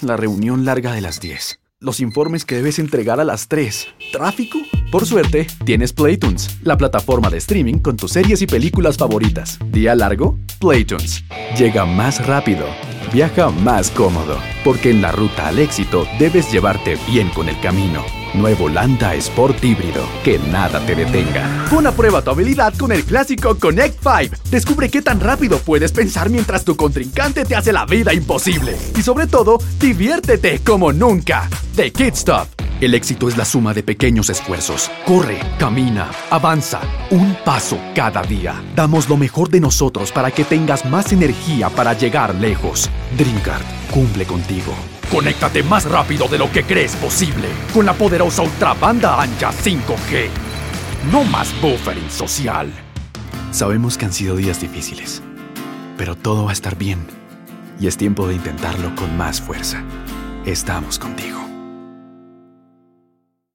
La reunión larga de las 10. Los informes que debes entregar a las 3. ¿Tráfico? Por suerte, tienes Playtunes, la plataforma de streaming con tus series y películas favoritas. ¿Día largo? Playtunes. Llega más rápido. Viaja más cómodo. Porque en la ruta al éxito debes llevarte bien con el camino. Nuevo Landa Sport híbrido. Que nada te detenga. Pon a prueba tu habilidad con el clásico Connect 5. Descubre qué tan rápido puedes pensar mientras tu contrincante te hace la vida imposible. Y sobre todo, diviértete como nunca. The Kid Stop. El éxito es la suma de pequeños esfuerzos. Corre, camina, avanza, un paso cada día. Damos lo mejor de nosotros para que tengas más energía para llegar lejos. Drinkard cumple contigo. Conéctate más rápido de lo que crees posible con la poderosa ultra banda ancha 5G. No más buffering social. Sabemos que han sido días difíciles, pero todo va a estar bien y es tiempo de intentarlo con más fuerza. Estamos contigo.